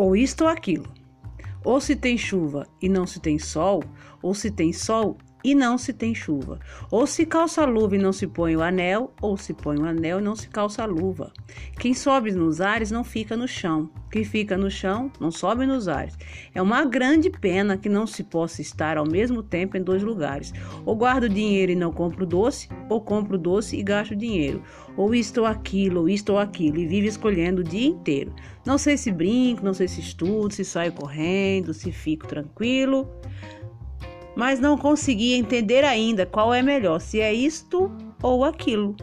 ou isto ou aquilo. Ou se tem chuva e não se tem sol, ou se tem sol e não se tem chuva. Ou se calça a luva e não se põe o anel, ou se põe o anel e não se calça a luva. Quem sobe nos ares não fica no chão. Quem fica no chão não sobe nos ares. É uma grande pena que não se possa estar ao mesmo tempo em dois lugares. Ou guardo dinheiro e não compro doce, ou compro doce e gasto dinheiro. Ou isto ou aquilo, ou isto ou aquilo, e vive escolhendo o dia inteiro. Não sei se brinco, não sei se estudo, se saio correndo, se fico tranquilo mas não consegui entender ainda qual é melhor, se é isto ou aquilo.